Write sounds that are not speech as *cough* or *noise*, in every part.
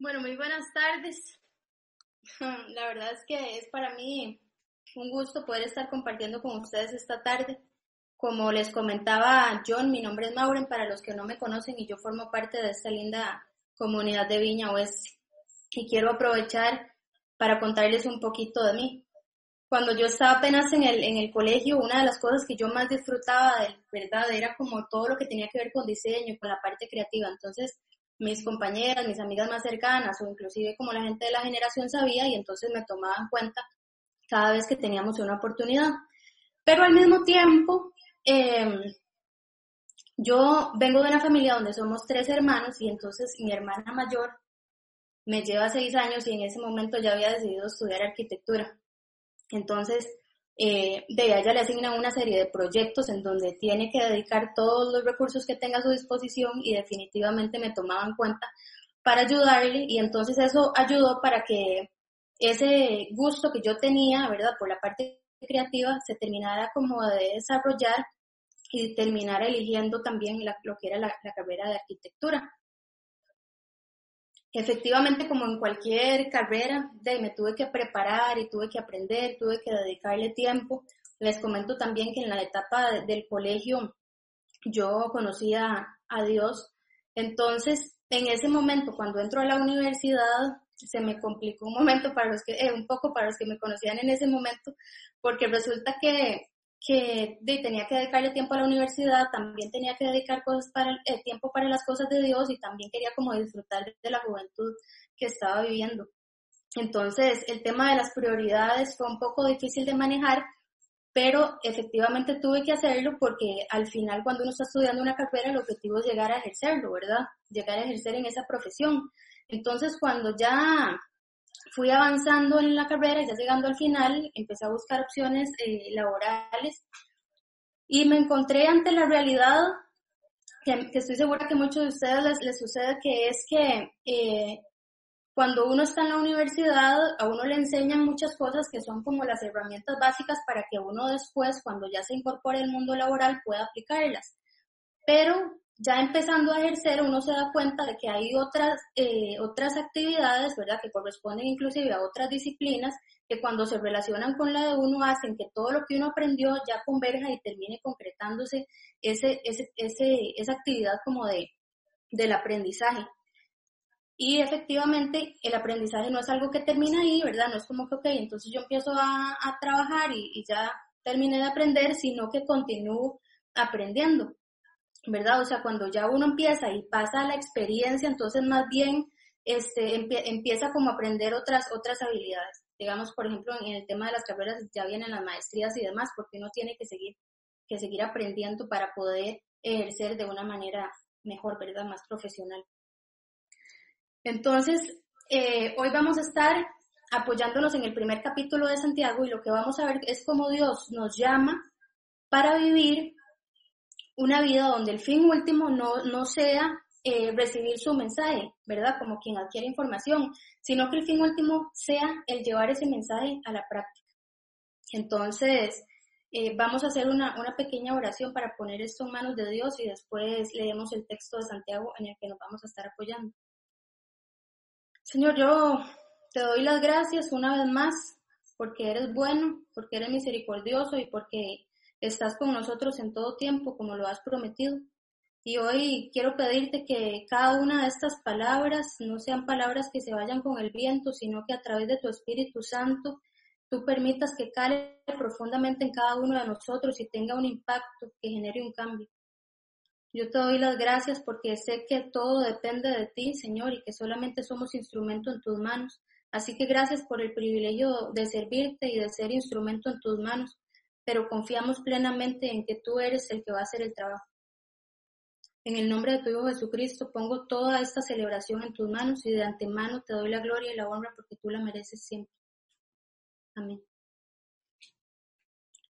Bueno, muy buenas tardes. *laughs* La verdad es que es para mí un gusto poder estar compartiendo con ustedes esta tarde. Como les comentaba John, mi nombre es Mauren, para los que no me conocen, y yo formo parte de esta linda comunidad de Viña Oeste. Y quiero aprovechar para contarles un poquito de mí. Cuando yo estaba apenas en el, en el colegio, una de las cosas que yo más disfrutaba, de verdad, era como todo lo que tenía que ver con diseño, con la parte creativa. Entonces, mis compañeras, mis amigas más cercanas o inclusive como la gente de la generación sabía y entonces me tomaban cuenta cada vez que teníamos una oportunidad. Pero al mismo tiempo, em, yo vengo de una familia donde somos tres hermanos y entonces mi hermana mayor me lleva seis años y en ese momento ya había decidido estudiar arquitectura. Entonces, eh, de ella le asignan una serie de proyectos en donde tiene que dedicar todos los recursos que tenga a su disposición y definitivamente me tomaba en cuenta para ayudarle y entonces eso ayudó para que ese gusto que yo tenía, ¿verdad? Por la parte creativa se terminara como de desarrollar y terminara eligiendo también lo que era la carrera de arquitectura. Efectivamente, como en cualquier carrera, de, me tuve que preparar y tuve que aprender, tuve que dedicarle tiempo. Les comento también que en la etapa del colegio yo conocía a Dios. Entonces, en ese momento, cuando entro a la universidad, se me complicó un momento para los que, eh, un poco para los que me conocían en ese momento, porque resulta que que tenía que dedicarle tiempo a la universidad, también tenía que dedicar cosas para, eh, tiempo para las cosas de Dios y también quería como disfrutar de la juventud que estaba viviendo. Entonces, el tema de las prioridades fue un poco difícil de manejar, pero efectivamente tuve que hacerlo porque al final cuando uno está estudiando una carrera el objetivo es llegar a ejercerlo, ¿verdad? Llegar a ejercer en esa profesión. Entonces, cuando ya fui avanzando en la carrera ya llegando al final, empecé a buscar opciones eh, laborales y me encontré ante la realidad que, estoy segura que a muchos de ustedes les, sucede, que es que eh, cuando uno está en la universidad, a uno le enseñan muchas cosas que son como las herramientas básicas para que uno después, cuando ya se incorpore al mundo laboral, pueda aplicarlas. Pero ya empezando a ejercer uno se da cuenta de que hay otras, eh, otras actividades, ¿verdad?, que corresponden inclusive a otras disciplinas que cuando se relacionan con la de uno hacen que todo lo que uno aprendió ya converja y termine concretándose ese, ese, ese, esa actividad como de, del aprendizaje. Y efectivamente el aprendizaje no es algo que termina ahí, ¿verdad? No es como que, ok, entonces yo empiezo a, a trabajar y, y ya terminé de aprender, sino que continúo aprendiendo. ¿Verdad? O sea, cuando ya uno empieza y pasa la experiencia, entonces más bien este, empieza como a aprender otras, otras habilidades. Digamos, por ejemplo, en el tema de las carreras ya vienen las maestrías y demás, porque uno tiene que seguir, que seguir aprendiendo para poder ejercer de una manera mejor, ¿verdad? Más profesional. Entonces, eh, hoy vamos a estar apoyándonos en el primer capítulo de Santiago y lo que vamos a ver es cómo Dios nos llama para vivir una vida donde el fin último no, no sea eh, recibir su mensaje, ¿verdad? Como quien adquiere información, sino que el fin último sea el llevar ese mensaje a la práctica. Entonces, eh, vamos a hacer una, una, pequeña oración para poner esto en manos de Dios y después leemos el texto de Santiago en el que nos vamos a estar apoyando. Señor, yo te doy las gracias una vez más porque eres bueno, porque eres misericordioso y porque estás con nosotros en todo tiempo, como lo has prometido. Y hoy quiero pedirte que cada una de estas palabras no sean palabras que se vayan con el viento, sino que a través de tu Espíritu Santo tú permitas que cale profundamente en cada uno de nosotros y tenga un impacto que genere un cambio. Yo te doy las gracias porque sé que todo depende de ti, Señor, y que solamente somos instrumento en tus manos. Así que gracias por el privilegio de servirte y de ser instrumento en tus manos pero confiamos plenamente en que tú eres el que va a hacer el trabajo. En el nombre de tu Hijo Jesucristo pongo toda esta celebración en tus manos y de antemano te doy la gloria y la honra porque tú la mereces siempre. Amén.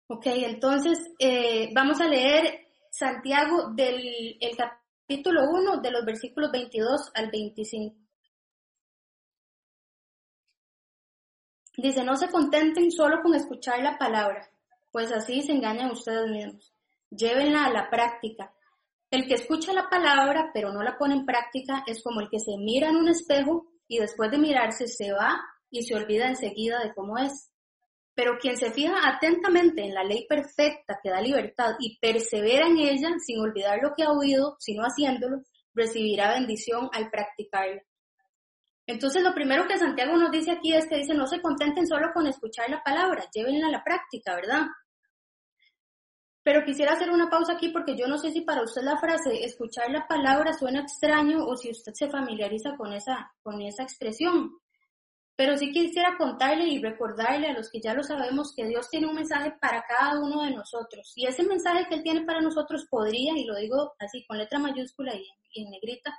Ok, entonces eh, vamos a leer Santiago del el capítulo 1 de los versículos 22 al 25. Dice, no se contenten solo con escuchar la palabra pues así se engañan ustedes mismos. Llévenla a la práctica. El que escucha la palabra pero no la pone en práctica es como el que se mira en un espejo y después de mirarse se va y se olvida enseguida de cómo es. Pero quien se fija atentamente en la ley perfecta que da libertad y persevera en ella sin olvidar lo que ha oído, sino haciéndolo, recibirá bendición al practicarla. Entonces, lo primero que Santiago nos dice aquí es que dice, no se contenten solo con escuchar la palabra, llévenla a la práctica, ¿verdad? Pero quisiera hacer una pausa aquí porque yo no sé si para usted la frase escuchar la palabra suena extraño o si usted se familiariza con esa, con esa expresión. Pero sí quisiera contarle y recordarle a los que ya lo sabemos que Dios tiene un mensaje para cada uno de nosotros. Y ese mensaje que Él tiene para nosotros podría, y lo digo así con letra mayúscula y en negrita,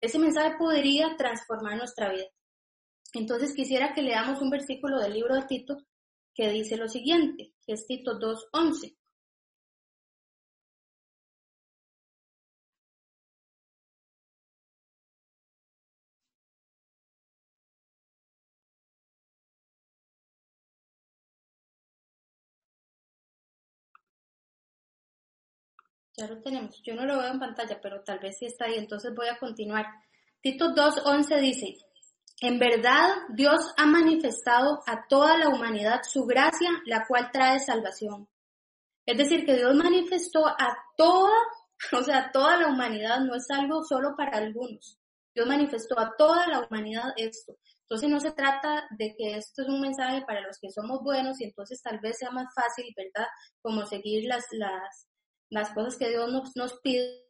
ese mensaje podría transformar nuestra vida. Entonces quisiera que leamos un versículo del libro de Tito que dice lo siguiente, que es Tito 2.11. Ya lo tenemos. Yo no lo veo en pantalla, pero tal vez sí está ahí. Entonces voy a continuar. Tito 2.11 dice, en verdad Dios ha manifestado a toda la humanidad su gracia, la cual trae salvación. Es decir, que Dios manifestó a toda, *laughs* o sea, toda la humanidad, no es algo solo para algunos. Dios manifestó a toda la humanidad esto. Entonces no se trata de que esto es un mensaje para los que somos buenos y entonces tal vez sea más fácil, ¿verdad? Como seguir las, las, las cosas que Dios nos, nos pide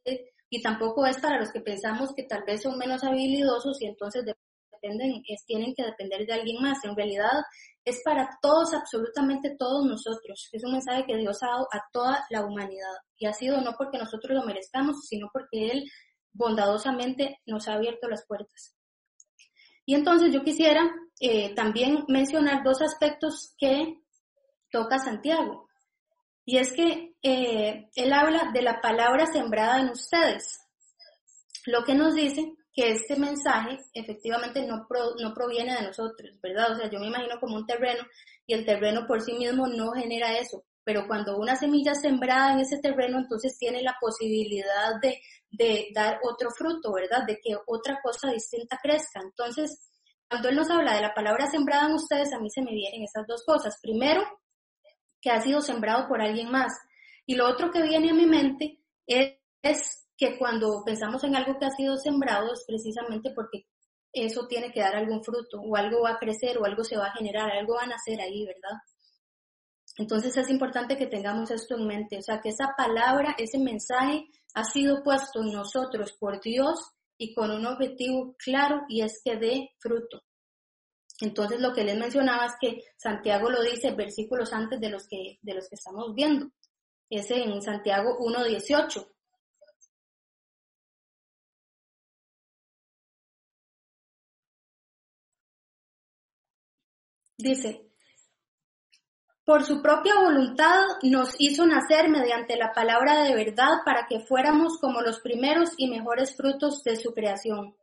y tampoco es para los que pensamos que tal vez son menos habilidosos y entonces dependen, es, tienen que depender de alguien más. En realidad es para todos, absolutamente todos nosotros. Es un mensaje que Dios ha dado a toda la humanidad y ha sido no porque nosotros lo merezcamos, sino porque Él bondadosamente nos ha abierto las puertas. Y entonces yo quisiera eh, también mencionar dos aspectos que toca Santiago. Y es que eh, él habla de la palabra sembrada en ustedes, lo que nos dice que este mensaje efectivamente no, no proviene de nosotros, ¿verdad? O sea, yo me imagino como un terreno y el terreno por sí mismo no genera eso, pero cuando una semilla sembrada en ese terreno, entonces tiene la posibilidad de, de dar otro fruto, ¿verdad? De que otra cosa distinta crezca. Entonces, cuando él nos habla de la palabra sembrada en ustedes, a mí se me vienen esas dos cosas. Primero, que ha sido sembrado por alguien más. Y lo otro que viene a mi mente es, que cuando pensamos en algo que ha sido sembrado es precisamente porque eso tiene que dar algún fruto o algo va a crecer o algo se va a generar, algo va a nacer ahí, ¿verdad? Entonces es importante que tengamos esto en mente, o sea, que esa palabra, ese mensaje ha sido puesto en nosotros por Dios y con un objetivo claro y es que dé fruto. Entonces lo que les mencionaba es que Santiago lo dice versículos antes de los que, de los que estamos viendo. Es en Santiago 1.18. Dice, por su propia voluntad nos hizo nacer mediante la palabra de verdad para que fuéramos como los primeros y mejores frutos de su creación.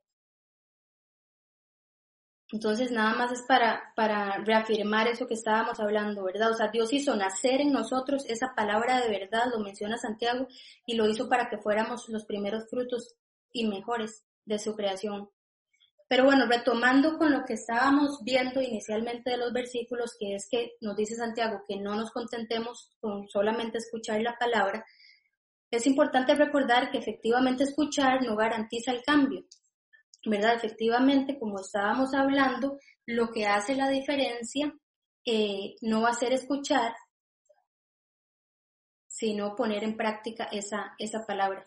Entonces, nada más es para, para reafirmar eso que estábamos hablando, ¿verdad? O sea, Dios hizo nacer en nosotros esa palabra de verdad, lo menciona Santiago, y lo hizo para que fuéramos los primeros frutos y mejores de su creación. Pero bueno, retomando con lo que estábamos viendo inicialmente de los versículos, que es que nos dice Santiago que no nos contentemos con solamente escuchar la palabra, es importante recordar que efectivamente escuchar no garantiza el cambio, ¿verdad? Efectivamente, como estábamos hablando, lo que hace la diferencia eh, no va a ser escuchar, sino poner en práctica esa, esa palabra.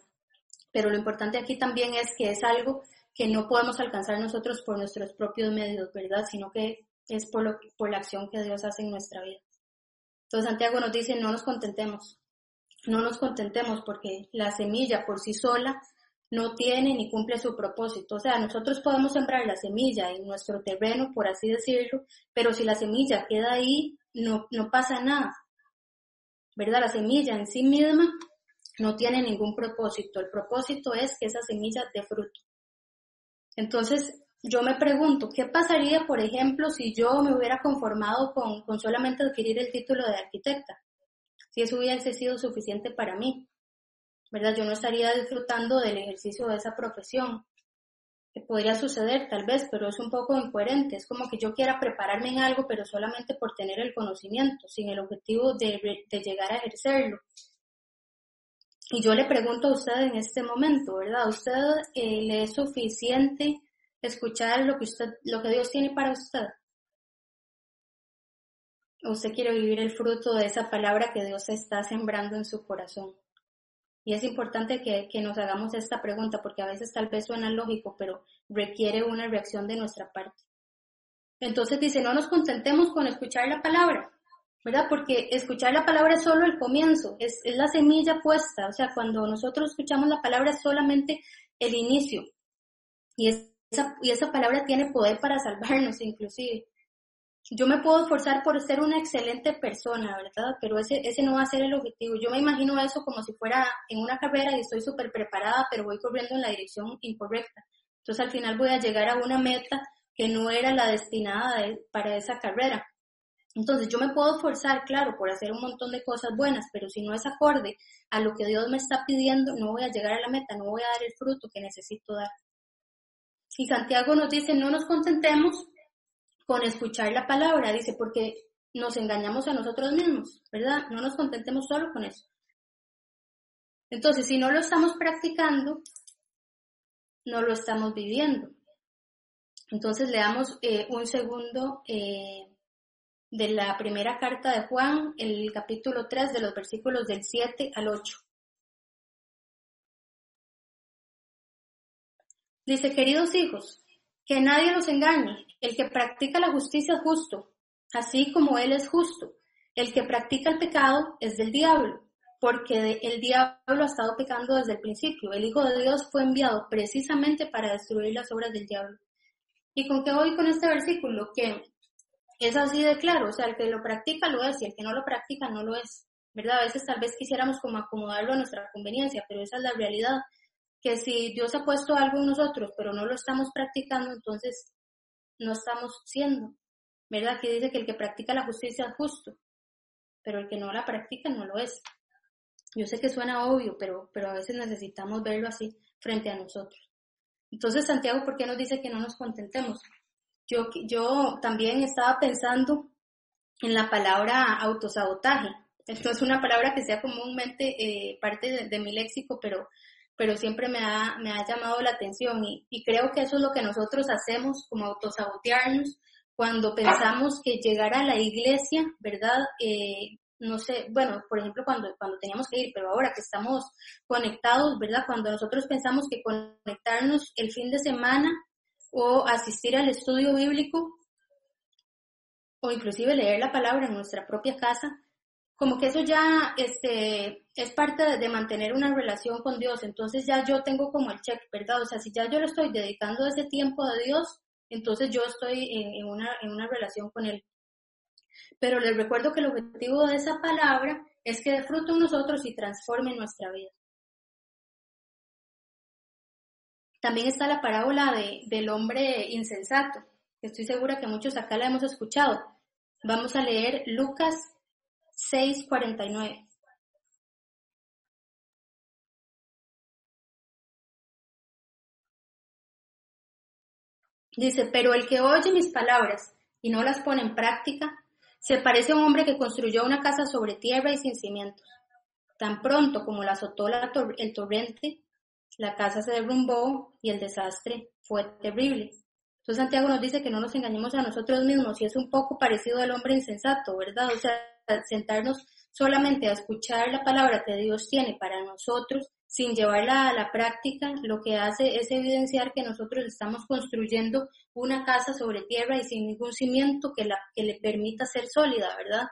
Pero lo importante aquí también es que es algo que no podemos alcanzar nosotros por nuestros propios medios, ¿verdad? Sino que es por, lo, por la acción que Dios hace en nuestra vida. Entonces Santiago nos dice, no nos contentemos, no nos contentemos porque la semilla por sí sola no tiene ni cumple su propósito. O sea, nosotros podemos sembrar la semilla en nuestro terreno, por así decirlo, pero si la semilla queda ahí, no, no pasa nada. ¿Verdad? La semilla en sí misma no tiene ningún propósito. El propósito es que esa semilla dé fruto. Entonces, yo me pregunto, ¿qué pasaría, por ejemplo, si yo me hubiera conformado con, con solamente adquirir el título de arquitecta? Si eso hubiese sido suficiente para mí. ¿Verdad? Yo no estaría disfrutando del ejercicio de esa profesión. podría suceder tal vez, pero es un poco incoherente. Es como que yo quiera prepararme en algo, pero solamente por tener el conocimiento, sin el objetivo de, llegar a ejercerlo. Y yo le pregunto a usted en este momento, ¿verdad? usted eh, le es suficiente escuchar lo que lo que Dios tiene para usted? ¿O usted quiere vivir el fruto de esa palabra que Dios está sembrando en su corazón? Y es importante que, nos hagamos esta pregunta porque a veces tal vez suena lógico, pero requiere una reacción de nuestra parte. Entonces dice, no nos contentemos con escuchar la palabra, ¿verdad? Porque escuchar la palabra es solo el comienzo, es, es la semilla puesta, o sea, cuando nosotros escuchamos la palabra es solamente el inicio. Y esa, y esa palabra tiene poder para salvarnos inclusive yo me puedo esforzar por ser una excelente persona, ¿verdad? Pero ese, ese no va a ser el objetivo. Yo me imagino eso como si fuera en una carrera y estoy súper preparada, pero voy corriendo en la dirección incorrecta. Entonces al final voy a llegar a una meta que no era la destinada para esa carrera. Entonces yo me puedo esforzar, claro, por hacer un montón de cosas buenas, pero si no es acorde a lo que Dios me está pidiendo, no voy a llegar a la meta, no voy a dar el fruto que necesito dar. Y Santiago nos dice, no nos contentemos con escuchar la palabra, dice, porque nos engañamos a nosotros mismos, ¿verdad? No nos contentemos solo con eso. Entonces, si no lo estamos practicando, no lo estamos viviendo. Entonces, leamos eh, un segundo eh, de la primera carta de Juan, el capítulo 3, de los versículos del 7 al 8. Dice, queridos hijos, que nadie los engañe. El que practica la justicia es justo, así como Él es justo. El que practica el pecado es del diablo, porque el diablo ha estado pecando desde el principio. El Hijo de Dios fue enviado precisamente para destruir las obras del diablo. ¿Y con qué voy con este versículo? Que es así de claro, o sea, el que lo practica lo es y el que no lo practica no lo es. ¿Verdad? A veces tal vez quisiéramos como acomodarlo a nuestra conveniencia, pero esa es la realidad que si Dios ha puesto algo en nosotros, pero no lo estamos practicando, entonces no estamos siendo. ¿Verdad? Que dice que el que practica la justicia es justo, pero el que no la practica no lo es. Yo sé que suena obvio, pero, pero a veces necesitamos verlo así frente a nosotros. Entonces, Santiago, ¿por qué nos dice que no nos contentemos? Yo, yo también estaba pensando en la palabra autosabotaje. Esto es una palabra que sea comúnmente eh, parte de, mi léxico, pero pero siempre me ha, me ha llamado la atención y, creo que eso es lo que nosotros hacemos como autosabotearnos cuando pensamos que llegar a la iglesia, ¿verdad? Eh, no sé, bueno, por ejemplo, cuando, cuando teníamos que ir, pero ahora que estamos conectados, ¿verdad? Cuando nosotros pensamos que conectarnos el fin de semana o asistir al estudio bíblico o inclusive leer la palabra en nuestra propia casa, como que eso ya este, es parte de, mantener una relación con Dios. Entonces ya yo tengo como el check, ¿verdad? O sea, si ya yo le estoy dedicando ese tiempo a Dios, entonces yo estoy en, una, en una relación con Él. Pero les recuerdo que el objetivo de esa palabra es que dé fruto en nosotros y transforme nuestra vida. También está la parábola de, del hombre insensato. Estoy segura que muchos acá la hemos escuchado. Vamos a leer Lucas 6:49. Dice, pero el que oye mis palabras y no las pone en práctica, se parece a un hombre que construyó una casa sobre tierra y sin cimientos. Tan pronto como la azotó el torrente, la casa se derrumbó y el desastre fue terrible. Entonces Santiago nos dice que no nos engañemos a nosotros mismos y es un poco parecido al hombre insensato, ¿verdad? O sea, sentarnos solamente a escuchar la palabra que Dios tiene para nosotros sin llevarla a la práctica, lo que hace es evidenciar que nosotros estamos construyendo una casa sobre tierra y sin ningún cimiento que, la, que le permita ser sólida, ¿verdad?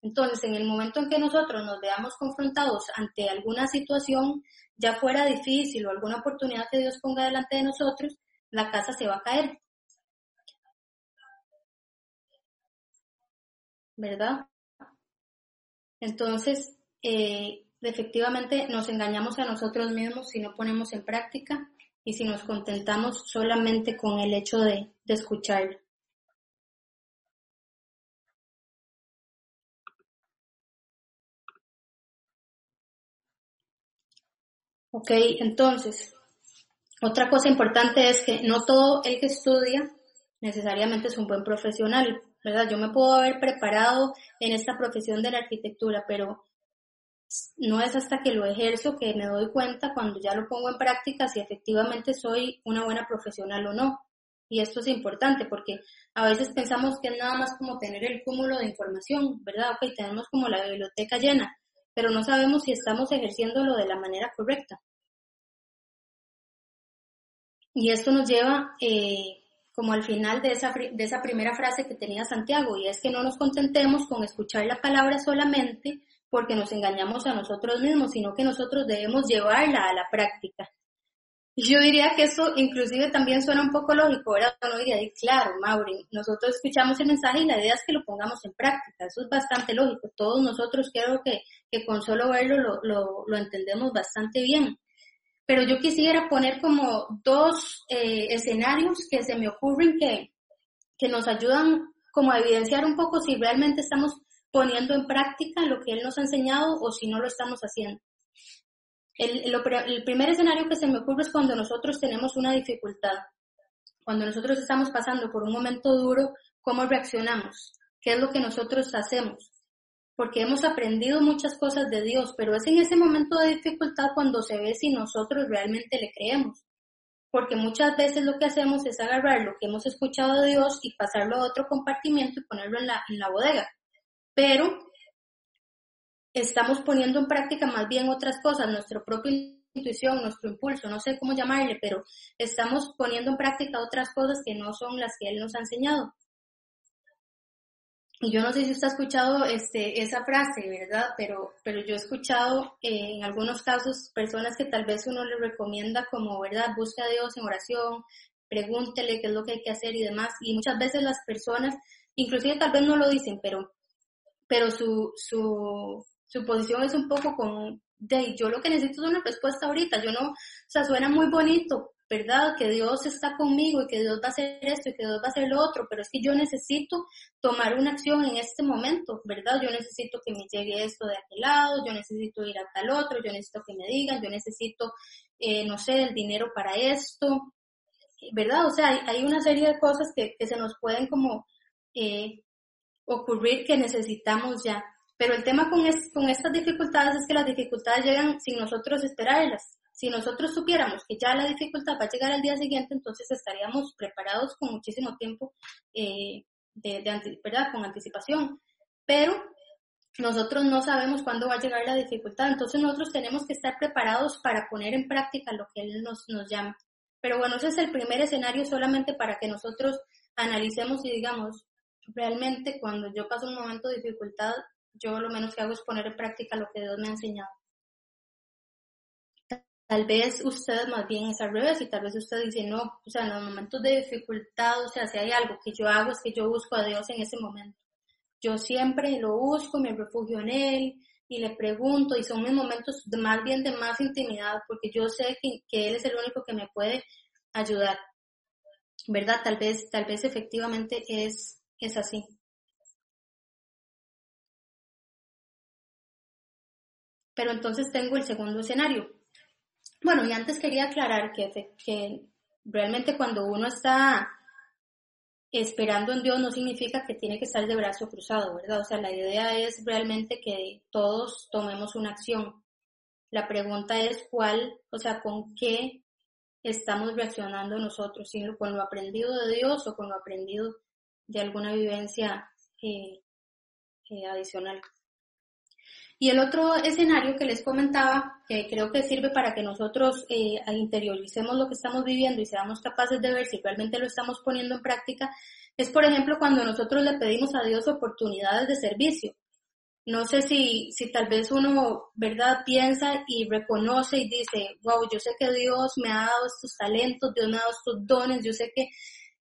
Entonces, en el momento en que nosotros nos veamos confrontados ante alguna situación, ya fuera difícil o alguna oportunidad que Dios ponga delante de nosotros, la casa se va a caer. ¿Verdad? Entonces, eh, efectivamente nos engañamos a nosotros mismos si no ponemos en práctica y si nos contentamos solamente con el hecho de, de escucharlo. Ok, entonces, Otra cosa importante es que no todo el que estudia necesariamente es un buen profesional, ¿verdad? Yo me puedo haber preparado en esta profesión de la arquitectura, pero no es hasta que lo ejerzo que me doy cuenta cuando ya lo pongo en práctica si efectivamente soy una buena profesional o no. Y esto es importante porque a veces pensamos que es nada más como tener el cúmulo de información, ¿verdad? Ok, tenemos como la biblioteca llena, pero no sabemos si estamos ejerciéndolo de la manera correcta. Y esto nos lleva eh, como al final de esa, de esa primera frase que tenía Santiago, y es que no nos contentemos con escuchar la palabra solamente porque nos engañamos a nosotros mismos, sino que nosotros debemos llevarla a la práctica. Yo diría que eso inclusive también suena un poco lógico, ¿verdad? Uno diría, claro, Mauri, nosotros escuchamos el mensaje y la idea es que lo pongamos en práctica, eso es bastante lógico, todos nosotros creo que, que con solo verlo lo, lo, lo entendemos bastante bien pero yo quisiera poner como dos eh, escenarios que se me ocurren que, que nos ayudan como a evidenciar un poco si realmente estamos poniendo en práctica lo que él nos ha enseñado o si no lo estamos haciendo. El, el, primer escenario que se me ocurre es cuando nosotros tenemos una dificultad, cuando nosotros estamos pasando por un momento duro, ¿cómo reaccionamos? ¿Qué es lo que nosotros hacemos? Porque hemos aprendido muchas cosas de Dios, pero es en ese momento de dificultad cuando se ve si nosotros realmente le creemos. Porque muchas veces lo que hacemos es agarrar lo que hemos escuchado de Dios y pasarlo a otro compartimiento y ponerlo en la, en la bodega. Pero estamos poniendo en práctica más bien otras cosas, nuestra propia intuición, nuestro impulso, no sé cómo llamarle, pero estamos poniendo en práctica otras cosas que no son las que Él nos ha enseñado. Y yo no sé si usted ha escuchado este, esa frase, ¿verdad? Pero, pero yo he escuchado eh, en algunos casos personas que tal vez uno le recomienda como, ¿verdad? Busca a Dios en oración, pregúntele qué es lo que hay que hacer y demás. Y muchas veces las personas, inclusive tal vez no lo dicen, pero, pero su, su, su posición es un poco con, de yo lo que necesito es una respuesta ahorita. Yo no, o sea, suena muy bonito, ¿verdad? Que Dios está conmigo y que Dios va a hacer esto y que Dios va a hacer lo otro, pero es que yo necesito tomar una acción en este momento, ¿verdad? Yo necesito que me llegue esto de aquel lado, yo necesito ir a tal otro, yo necesito que me digan, yo necesito, eh, no sé, el dinero para esto, ¿verdad? O sea, hay, una serie de cosas que, se nos pueden como eh, ocurrir que necesitamos ya. Pero el tema con, con estas dificultades es que las dificultades llegan sin nosotros esperarlas. Si nosotros supiéramos que ya la dificultad va a llegar al día siguiente, entonces estaríamos preparados con muchísimo tiempo, eh, de, ¿verdad? Con anticipación. Pero nosotros no sabemos cuándo va a llegar la dificultad, entonces nosotros tenemos que estar preparados para poner en práctica lo que Él nos, nos llama. Pero bueno, ese es el primer escenario solamente para que nosotros analicemos y digamos, realmente cuando yo paso un momento de dificultad, yo lo menos que hago es poner en práctica lo que Dios me ha enseñado. Tal vez usted más bien es al revés y tal vez usted dice, no, o sea, en los momentos de dificultad, o sea, si hay algo que yo hago es que yo busco a Dios en ese momento. Yo siempre lo busco, me refugio en Él y le pregunto y son mis momentos más bien de más intimidad porque yo sé que, que Él es el único que me puede ayudar. ¿Verdad? Tal vez, tal vez efectivamente es, es así. Pero entonces tengo el segundo escenario bueno, y antes quería aclarar que, que realmente cuando uno está esperando en Dios no significa que tiene que estar de brazo cruzado, ¿verdad? O sea, la idea es realmente que todos tomemos una acción. La pregunta es cuál, o sea, con qué estamos reaccionando nosotros, si con lo aprendido de Dios o con lo aprendido de alguna vivencia eh, eh, adicional. Y el otro escenario que les comentaba, que creo que sirve para que nosotros eh, interioricemos lo que estamos viviendo y seamos capaces de ver si realmente lo estamos poniendo en práctica, es por ejemplo cuando nosotros le pedimos a Dios oportunidades de servicio. No sé si, si tal vez uno, ¿verdad?, piensa y reconoce y dice, wow, yo sé que Dios me ha dado estos talentos, Dios me ha dado estos dones, yo sé que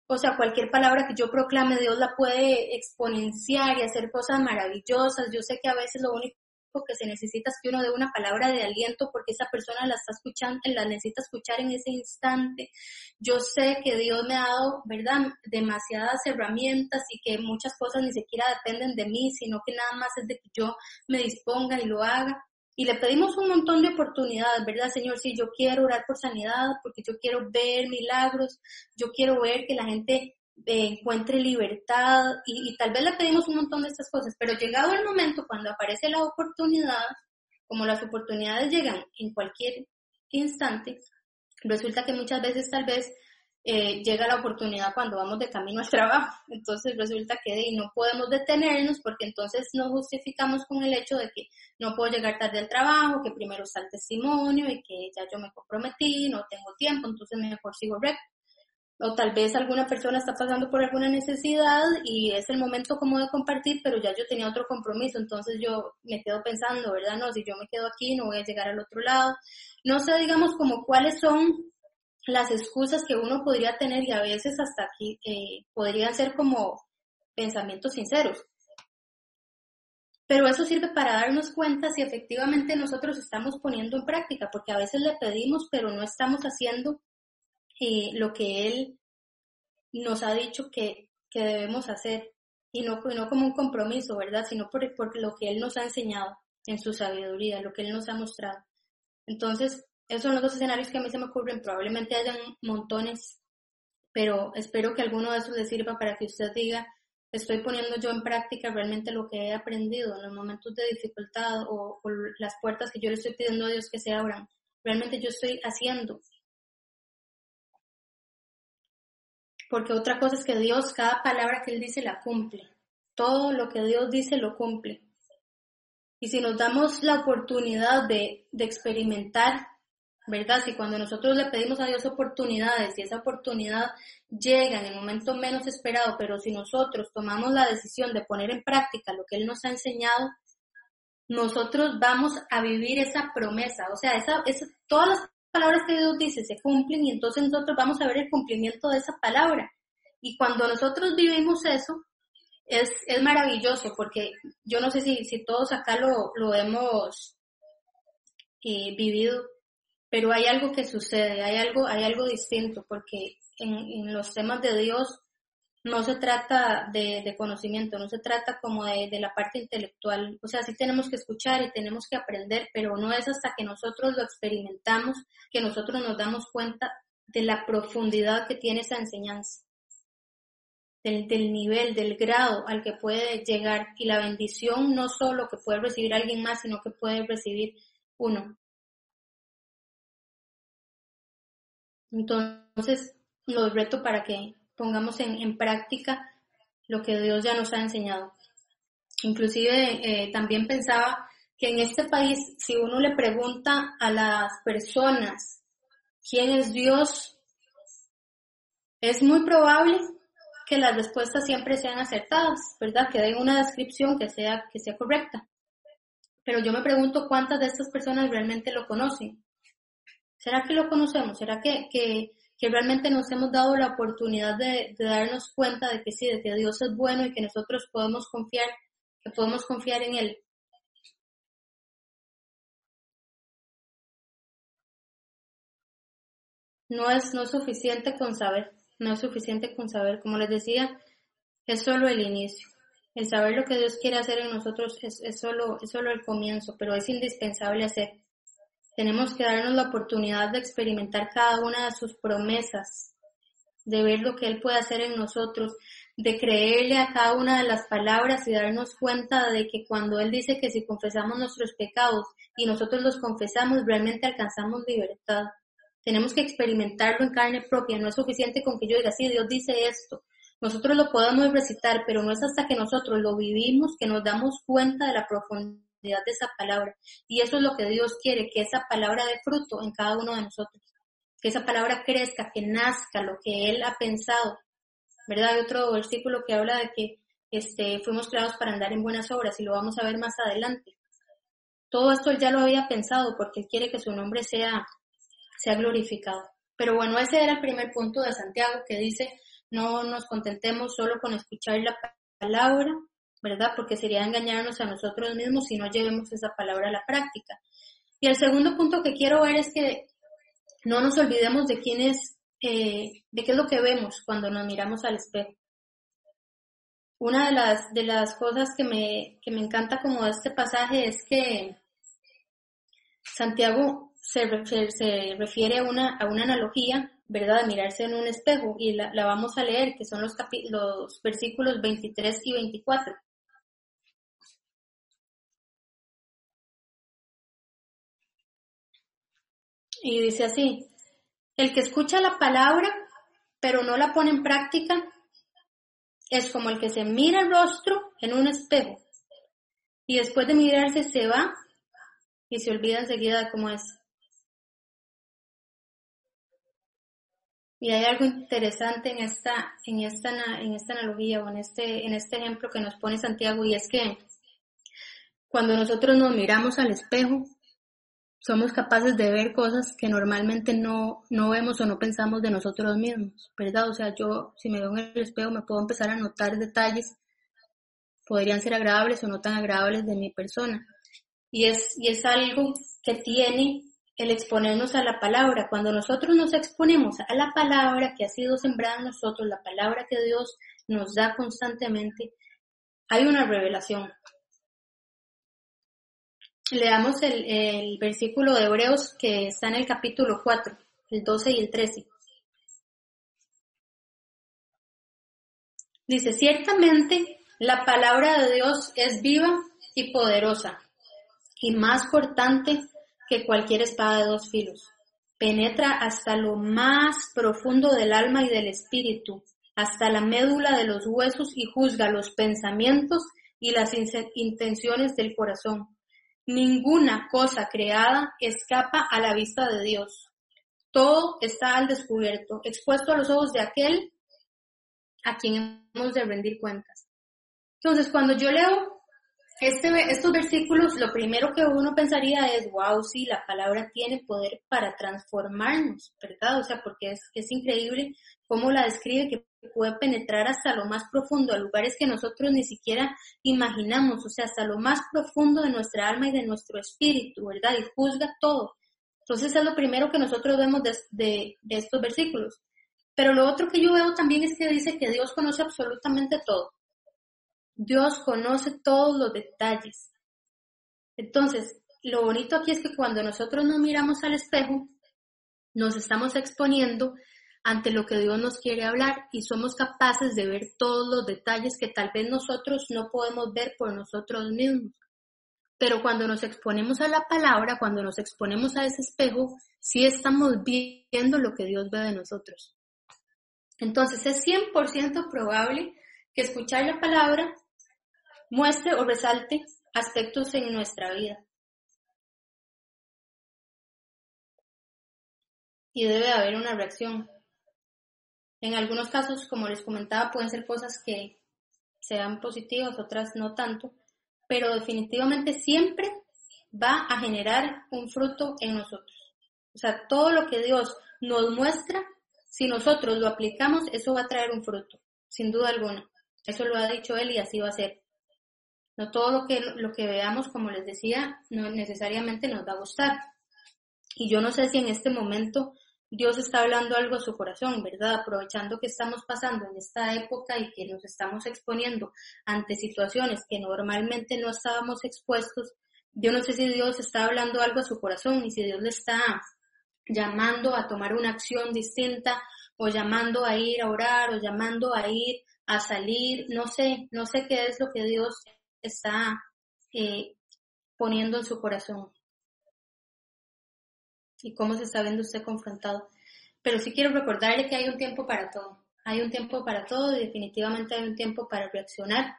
o sea, cualquier palabra que yo proclame, Dios la puede exponenciar y hacer cosas maravillosas. Yo sé que a veces lo único que se necesita es que uno dé una palabra de aliento porque esa persona la está escuchando, la necesita escuchar en ese instante. Yo sé que Dios me ha dado, ¿verdad?, demasiadas herramientas y que muchas cosas ni siquiera dependen de mí, sino que nada más es de que yo me disponga y lo haga. y le pedimos un montón de oportunidades, ¿verdad, Señor? Sí, yo quiero orar por sanidad porque yo quiero ver milagros, yo quiero ver que la gente eh, encuentre libertad y, tal vez le pedimos un montón de estas cosas, pero llegado el momento cuando aparece la oportunidad, como las oportunidades llegan en cualquier instante, resulta que muchas veces tal vez eh, llega la oportunidad cuando vamos de camino al trabajo. Entonces resulta que no podemos detenernos porque entonces nos justificamos con el hecho de que no puedo llegar tarde al trabajo, que primero está el testimonio y que ya yo me comprometí, no tengo tiempo, entonces mejor sigo recto. O tal vez alguna persona está pasando por alguna necesidad y es el momento como de compartir, pero ya yo tenía otro compromiso, entonces yo me quedo pensando, ¿verdad? No, si yo me quedo aquí no voy a llegar al otro lado. No sé, digamos, como cuáles son las excusas que uno podría tener y a veces hasta aquí eh, podrían ser como pensamientos sinceros. Pero eso sirve para darnos cuenta si efectivamente nosotros estamos poniendo en práctica, porque a veces le pedimos, pero no estamos haciendo eh, lo que Él nos ha dicho que, que debemos hacer, y no, no como un compromiso, ¿verdad? Sino por, por lo que Él nos ha enseñado en su sabiduría, lo que Él nos ha mostrado. Entonces, esos son los dos escenarios que a mí se me ocurren. Probablemente hayan montones, pero espero que alguno de esos le sirva para que usted diga, estoy poniendo yo en práctica realmente lo que he aprendido en los momentos de dificultad o, las puertas que yo le estoy pidiendo a Dios que se abran. Realmente yo estoy haciendo. Porque otra cosa es que Dios, cada palabra que Él dice, la cumple. Todo lo que Dios dice, lo cumple. Y si nos damos la oportunidad de, de experimentar ¿verdad? Si cuando nosotros le pedimos a Dios oportunidades y esa oportunidad llega en el momento menos esperado, pero si nosotros tomamos la decisión de poner en práctica lo que Él nos ha enseñado, nosotros vamos a vivir esa promesa. O sea, esa, todas las palabras que Dios dice se cumplen y entonces nosotros vamos a ver el cumplimiento de esa palabra. Y cuando nosotros vivimos eso, es, es maravilloso porque yo no sé si, si todos acá lo, lo hemos eh, vivido pero hay algo que sucede, hay algo, hay algo distinto, porque en, los temas de Dios no se trata de, conocimiento, no se trata como de, de, la parte intelectual, o sea, sí tenemos que escuchar y tenemos que aprender, pero no es hasta que nosotros lo experimentamos que nosotros nos damos cuenta de la profundidad que tiene esa enseñanza, del, del nivel, del grado al que puede llegar y la bendición no solo que puede recibir alguien más, sino que puede recibir uno. Entonces, los reto para que pongamos en, práctica lo que Dios ya nos ha enseñado. Inclusive eh, también pensaba que en este país, si uno le pregunta a las personas quién es Dios, es muy probable que las respuestas siempre sean acertadas, ¿verdad? Que den una descripción que sea, que sea correcta. Pero yo me pregunto cuántas de estas personas realmente lo conocen. ¿Será que lo conocemos? ¿Será que, que, realmente nos hemos dado la oportunidad de, darnos cuenta de que sí, de que Dios es bueno y que nosotros podemos confiar, que podemos confiar en Él? No es, no es suficiente con saber, no es suficiente con saber. Como les decía, es solo el inicio. El saber lo que Dios quiere hacer en nosotros es, es, solo, es solo el comienzo, pero es indispensable hacer. Tenemos que darnos la oportunidad de experimentar cada una de sus promesas, de ver lo que Él puede hacer en nosotros, de creerle a cada una de las palabras y darnos cuenta de que cuando Él dice que si confesamos nuestros pecados y nosotros los confesamos, realmente alcanzamos libertad. Tenemos que experimentarlo en carne propia. No es suficiente con que yo diga, sí, Dios dice esto. Nosotros lo podemos recitar, pero no es hasta que nosotros lo vivimos que nos damos cuenta de la de esa palabra. Y eso es lo que Dios quiere, que esa palabra dé fruto en cada uno de nosotros. Que esa palabra crezca, que nazca lo que Él ha pensado. ¿Verdad? Hay otro versículo que habla de que este, fuimos creados para andar en buenas obras y lo vamos a ver más adelante. Todo esto Él ya lo había pensado porque Él quiere que su nombre sea, sea glorificado. Pero bueno, ese era el primer punto de Santiago que dice, no nos contentemos solo con escuchar la palabra, ¿verdad? Porque sería engañarnos a nosotros mismos si no llevemos esa palabra a la práctica. Y el segundo punto que quiero ver es que no nos olvidemos de quién es, eh, de qué es lo que vemos cuando nos miramos al espejo. Una de las, de las cosas que me, que me encanta como de este pasaje es que Santiago se, refiere a una, a una analogía, ¿verdad?, de mirarse en un espejo y la, vamos a leer, que son los, los versículos 23 y 24. Y dice así, el que escucha la palabra pero no la pone en práctica es como el que se mira el rostro en un espejo y después de mirarse se va y se olvida enseguida de cómo es. Y hay algo interesante en esta, en esta, en esta analogía o en este, en este ejemplo que nos pone Santiago y es que cuando nosotros nos miramos al espejo, somos capaces de ver cosas que normalmente no, no vemos o no pensamos de nosotros mismos, ¿verdad? O sea, yo si me veo en el espejo me puedo empezar a notar detalles, podrían ser agradables o no tan agradables de mi persona. Y es, y es algo que tiene el exponernos a la palabra. Cuando nosotros nos exponemos a la palabra que ha sido sembrada en nosotros, la palabra que Dios nos da constantemente, hay una revelación, Leamos el, el versículo de Hebreos que está en el capítulo 4, el 12 y el 13. Dice, ciertamente la palabra de Dios es viva y poderosa y más cortante que cualquier espada de dos filos. Penetra hasta lo más profundo del alma y del espíritu, hasta la médula de los huesos y juzga los pensamientos y las intenciones del corazón. Ninguna cosa creada escapa a la vista de Dios. Todo está al descubierto, expuesto a los ojos de aquel a quien hemos de rendir cuentas. Entonces, cuando yo leo este, estos versículos, lo primero que uno pensaría es, wow, sí, la palabra tiene poder para transformarnos, ¿verdad? O sea, porque es, increíble cómo la describe, puede penetrar hasta lo más profundo, a lugares que nosotros ni siquiera imaginamos, o sea, hasta lo más profundo de nuestra alma y de nuestro espíritu, ¿verdad? Y juzga todo. Entonces es lo primero que nosotros vemos de, estos versículos. Pero lo otro que yo veo también es que dice que Dios conoce absolutamente todo. Dios conoce todos los detalles. Entonces, lo bonito aquí es que cuando nosotros nos miramos al espejo, nos estamos exponiendo ante lo que Dios nos quiere hablar y somos capaces de ver todos los detalles que tal vez nosotros no podemos ver por nosotros mismos. Pero cuando nos exponemos a la palabra, cuando nos exponemos a ese espejo, sí estamos viendo lo que Dios ve de nosotros. Entonces es 100% probable que escuchar la palabra muestre o resalte aspectos en nuestra vida. Y debe haber una reacción. En algunos casos, como les comentaba, pueden ser cosas que sean positivas, otras no tanto, pero definitivamente siempre va a generar un fruto en nosotros. O sea, todo lo que Dios nos muestra, si nosotros lo aplicamos, eso va a traer un fruto, sin duda alguna. Eso lo ha dicho él y así va a ser. No todo lo que, lo que veamos, como les decía, no necesariamente nos va a gustar. Y yo no sé si en este momento Dios está hablando algo a su corazón, ¿verdad? Aprovechando que estamos pasando en esta época y que nos estamos exponiendo ante situaciones que normalmente no estábamos expuestos, yo no sé si Dios está hablando algo a su corazón y si Dios le está llamando a tomar una acción distinta o llamando a ir a orar o llamando a ir a salir, no sé, no sé qué es lo que Dios está eh, poniendo en su corazón y cómo se está viendo usted confrontado. Pero sí quiero recordarle que hay un tiempo para todo. Hay un tiempo para todo y definitivamente hay un tiempo para reaccionar.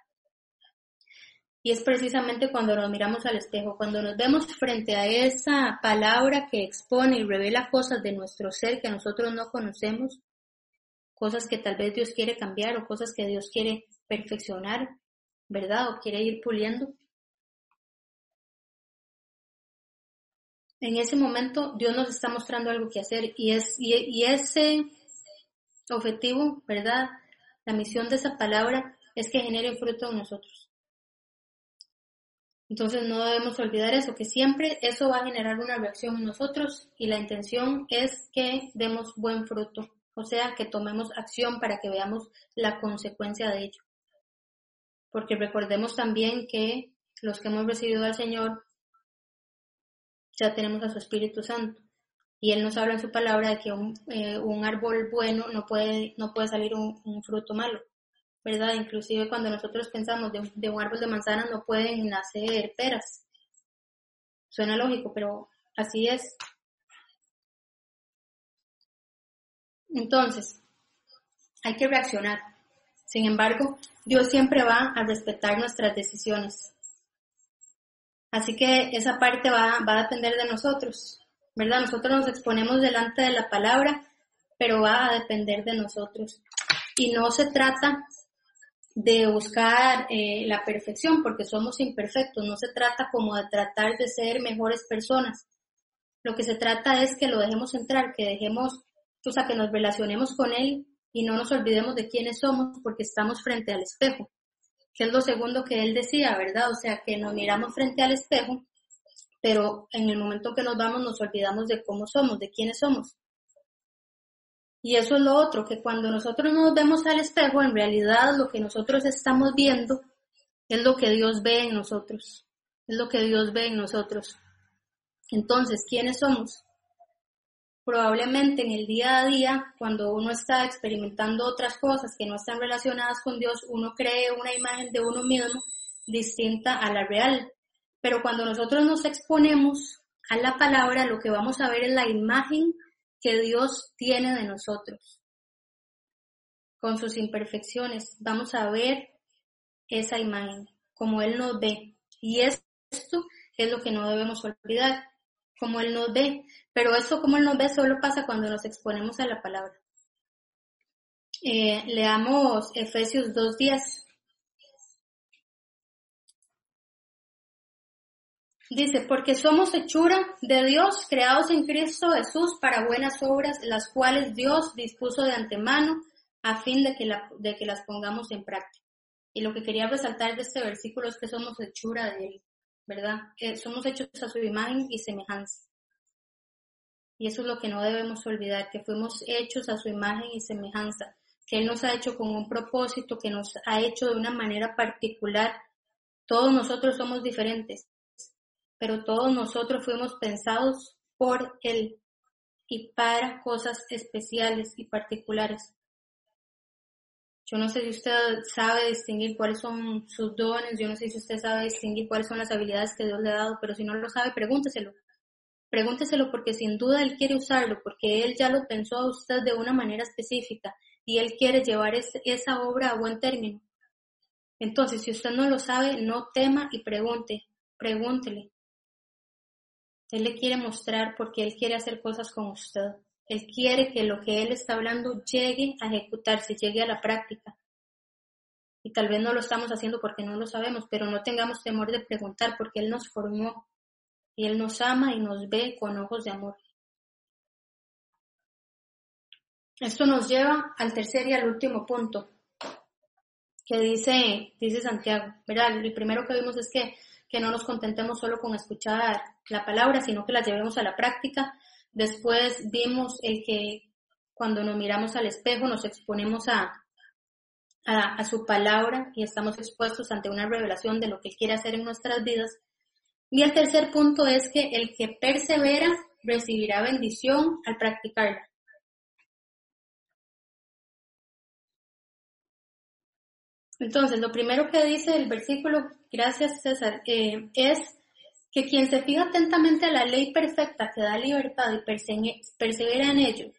Y es precisamente cuando nos miramos al espejo, cuando nos vemos frente a esa palabra que expone y revela cosas de nuestro ser que nosotros no conocemos, cosas que tal vez Dios quiere cambiar o cosas que Dios quiere perfeccionar, ¿verdad? O quiere ir puliendo. En ese momento Dios nos está mostrando algo que hacer y, es, y, ese objetivo, ¿verdad? La misión de esa palabra es que genere fruto en nosotros. Entonces no debemos olvidar eso, que siempre eso va a generar una reacción en nosotros y la intención es que demos buen fruto, o sea, que tomemos acción para que veamos la consecuencia de ello. Porque recordemos también que los que hemos recibido al Señor ya tenemos a su Espíritu Santo. Y Él nos habla en su palabra de que un, eh, árbol bueno no puede, no puede salir un, fruto malo, ¿verdad? Inclusive cuando nosotros pensamos de, de un árbol de manzana no pueden nacer peras. Suena lógico, pero así es. Entonces, hay que reaccionar. Sin embargo, Dios siempre va a respetar nuestras decisiones. Así que esa parte va, a depender de nosotros, ¿verdad? Nosotros nos exponemos delante de la palabra, pero va a depender de nosotros. Y no se trata de buscar eh, la perfección, porque somos imperfectos, no se trata como de tratar de ser mejores personas. Lo que se trata es que lo dejemos entrar, que dejemos, o que nos relacionemos con Él y no nos olvidemos de quiénes somos porque estamos frente al espejo que es lo segundo que él decía, ¿verdad? O sea, que nos miramos frente al espejo, pero en el momento que nos vamos nos olvidamos de cómo somos, de quiénes somos. Y eso es lo otro, que cuando nosotros nos vemos al espejo, en realidad lo que nosotros estamos viendo es lo que Dios ve en nosotros, es lo que Dios ve en nosotros. Entonces, ¿quiénes somos? Probablemente en el día a día, cuando uno está experimentando otras cosas que no están relacionadas con Dios, uno cree una imagen de uno mismo distinta a la real. Pero cuando nosotros nos exponemos a la palabra, lo que vamos a ver es la imagen que Dios tiene de nosotros. Con sus imperfecciones, vamos a ver esa imagen, como Él nos ve. Y esto es lo que no debemos olvidar como Él nos ve, pero eso como Él nos ve solo pasa cuando nos exponemos a la palabra. Eh, leamos Efesios 2.10. Dice, porque somos hechura de Dios, creados en Cristo Jesús para buenas obras, las cuales Dios dispuso de antemano a fin de que, de que las pongamos en práctica. Y lo que quería resaltar de este versículo es que somos hechura de Él. ¿Verdad? Somos hechos a su imagen y semejanza. Y eso es lo que no debemos olvidar, que fuimos hechos a su imagen y semejanza, que Él nos ha hecho con un propósito, que nos ha hecho de una manera particular. Todos nosotros somos diferentes, pero todos nosotros fuimos pensados por Él y para cosas especiales y particulares. Yo no sé si usted sabe distinguir cuáles son sus dones, yo no sé si usted sabe distinguir cuáles son las habilidades que Dios le ha dado, pero si no lo sabe, pregúnteselo. Pregúnteselo porque sin duda Él quiere usarlo, porque Él ya lo pensó a usted de una manera específica y Él quiere llevar esa obra a buen término. Entonces, si usted no lo sabe, no tema y pregunte, pregúntele. Él le quiere mostrar porque Él quiere hacer cosas con usted. Él quiere que lo que Él está hablando llegue a ejecutarse, llegue a la práctica. Y tal vez no lo estamos haciendo porque no lo sabemos, pero no tengamos temor de preguntar porque Él nos formó y Él nos ama y nos ve con ojos de amor. Esto nos lleva al tercer y al último punto que dice, dice Santiago. ¿verdad? El primero que vimos es que, que no nos contentemos solo con escuchar la palabra, sino que la llevemos a la práctica Después vimos el que cuando nos miramos al espejo nos exponemos a, a, su palabra y estamos expuestos ante una revelación de lo que quiere hacer en nuestras vidas. Y el tercer punto es que el que persevera recibirá bendición al practicarla. Entonces, lo primero que dice el versículo, gracias César, eh, es que quien se fija atentamente a la ley perfecta que da libertad y persevera en ello,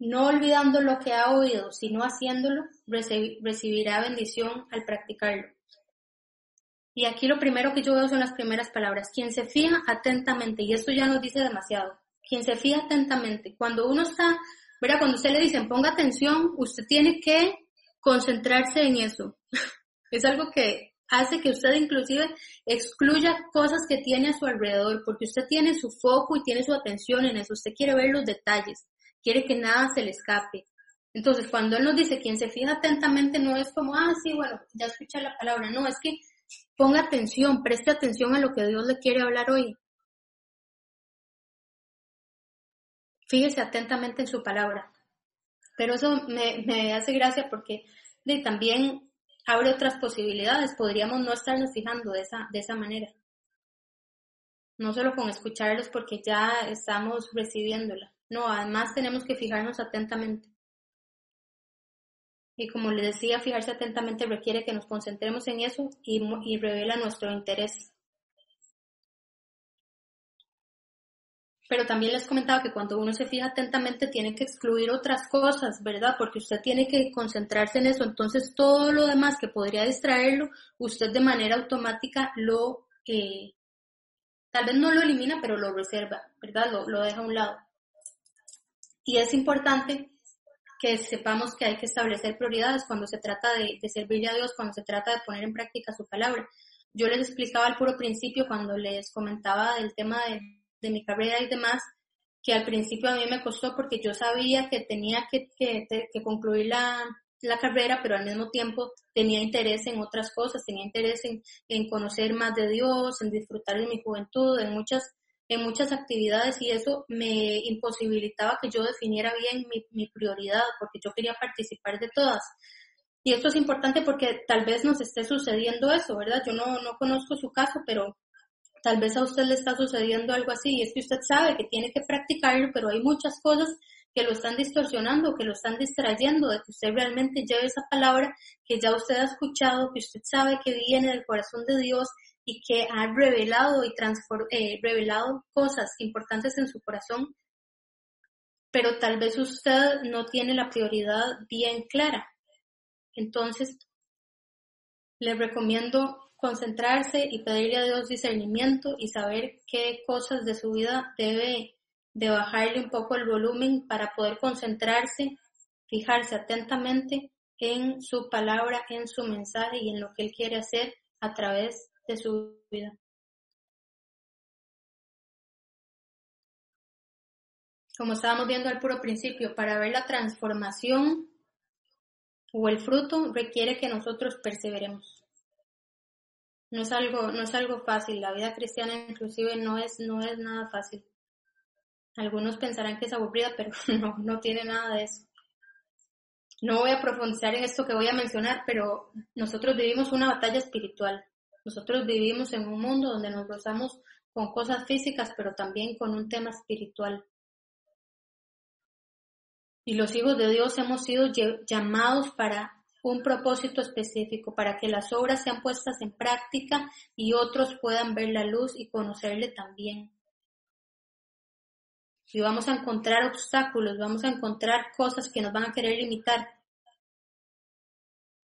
no olvidando lo que ha oído, sino haciéndolo, recibirá bendición al practicarlo. Y aquí lo primero que yo veo son las primeras palabras. Quien se fija atentamente, y esto ya nos dice demasiado. Quien se fija atentamente. Cuando uno está, verá, cuando usted le dicen ponga atención, usted tiene que concentrarse en eso. *laughs* es algo que hace que usted inclusive excluya cosas que tiene a su alrededor, porque usted tiene su foco y tiene su atención en eso, usted quiere ver los detalles, quiere que nada se le escape. Entonces, cuando él nos dice quien se fija atentamente, no es como, ah, sí, bueno, ya escucha la palabra, no, es que ponga atención, preste atención a lo que Dios le quiere hablar hoy. Fíjese atentamente en su palabra. Pero eso me, me hace gracia porque de, también abre otras posibilidades. Podríamos no estarnos fijando de esa, de esa manera. no solo con escucharlos porque ya estamos recibiéndola, no, además tenemos que fijarnos atentamente. Y como les decía, fijarse atentamente requiere que nos concentremos en eso y, y revela nuestro interés. Pero también les comentaba que cuando uno se fija atentamente tiene que excluir otras cosas, ¿verdad? Porque usted tiene que concentrarse en eso. Entonces todo lo demás que podría distraerlo, usted de manera automática lo, eh, tal vez no lo elimina, pero lo reserva, ¿verdad? Lo, lo deja a un lado. Y es importante que sepamos que hay que establecer prioridades cuando se trata de, de servirle a Dios, cuando se trata de poner en práctica su palabra. Yo les explicaba al puro principio cuando les comentaba del tema de de mi carrera y demás, que al principio a mí me costó porque yo sabía que tenía que, que, que concluir la, la, carrera, pero al mismo tiempo tenía interés en otras cosas, tenía interés en, en, conocer más de Dios, en disfrutar de mi juventud, en muchas, en muchas actividades y eso me imposibilitaba que yo definiera bien mi, mi prioridad porque yo quería participar de todas. Y esto es importante porque tal vez nos esté sucediendo eso, ¿verdad? Yo no, no conozco su caso, pero Tal vez a usted le está sucediendo algo así y es que usted sabe que tiene que practicarlo, pero hay muchas cosas que lo están distorsionando, que lo están distrayendo de que usted realmente lleve esa palabra que ya usted ha escuchado, que usted sabe que viene del corazón de Dios y que ha revelado y eh, revelado cosas importantes en su corazón, pero tal vez usted no tiene la prioridad bien clara. Entonces, le recomiendo concentrarse y pedirle a Dios discernimiento y saber qué cosas de su vida debe de bajarle un poco el volumen para poder concentrarse, fijarse atentamente en su palabra, en su mensaje y en lo que Él quiere hacer a través de su vida. Como estábamos viendo al puro principio, para ver la transformación o el fruto requiere que nosotros perseveremos no es algo, no es algo fácil. La vida cristiana inclusive no es, no es nada fácil. Algunos pensarán que es aburrida, pero *laughs* no, no tiene nada de eso. No voy a profundizar en esto que voy a mencionar, pero nosotros vivimos una batalla espiritual. Nosotros vivimos en un mundo donde nos rozamos con cosas físicas, pero también con un tema espiritual. Y los hijos de Dios hemos sido llamados para un propósito específico para que las obras sean puestas en práctica y otros puedan ver la luz y conocerle también. Y vamos a encontrar obstáculos, vamos a encontrar cosas que nos van a querer limitar.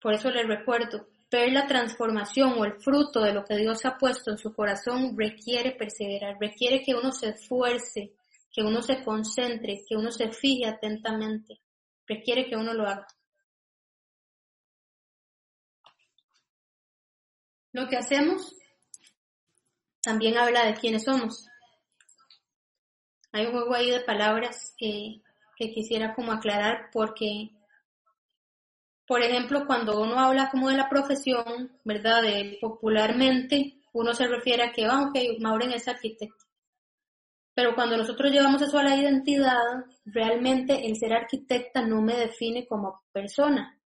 Por eso les recuerdo, ver la transformación o el fruto de lo que Dios ha puesto en su corazón requiere perseverar, requiere que uno se esfuerce, que uno se concentre, que uno se fije atentamente, requiere que uno lo haga. Lo que hacemos también habla de quiénes somos. Hay un juego ahí de palabras que, quisiera como aclarar porque, por ejemplo, cuando uno habla como de la profesión, ¿verdad? De popularmente, uno se refiere a que, ah, ok, Mauren es arquitecto. Pero cuando nosotros llevamos eso a la identidad, realmente el ser arquitecta no me define como persona.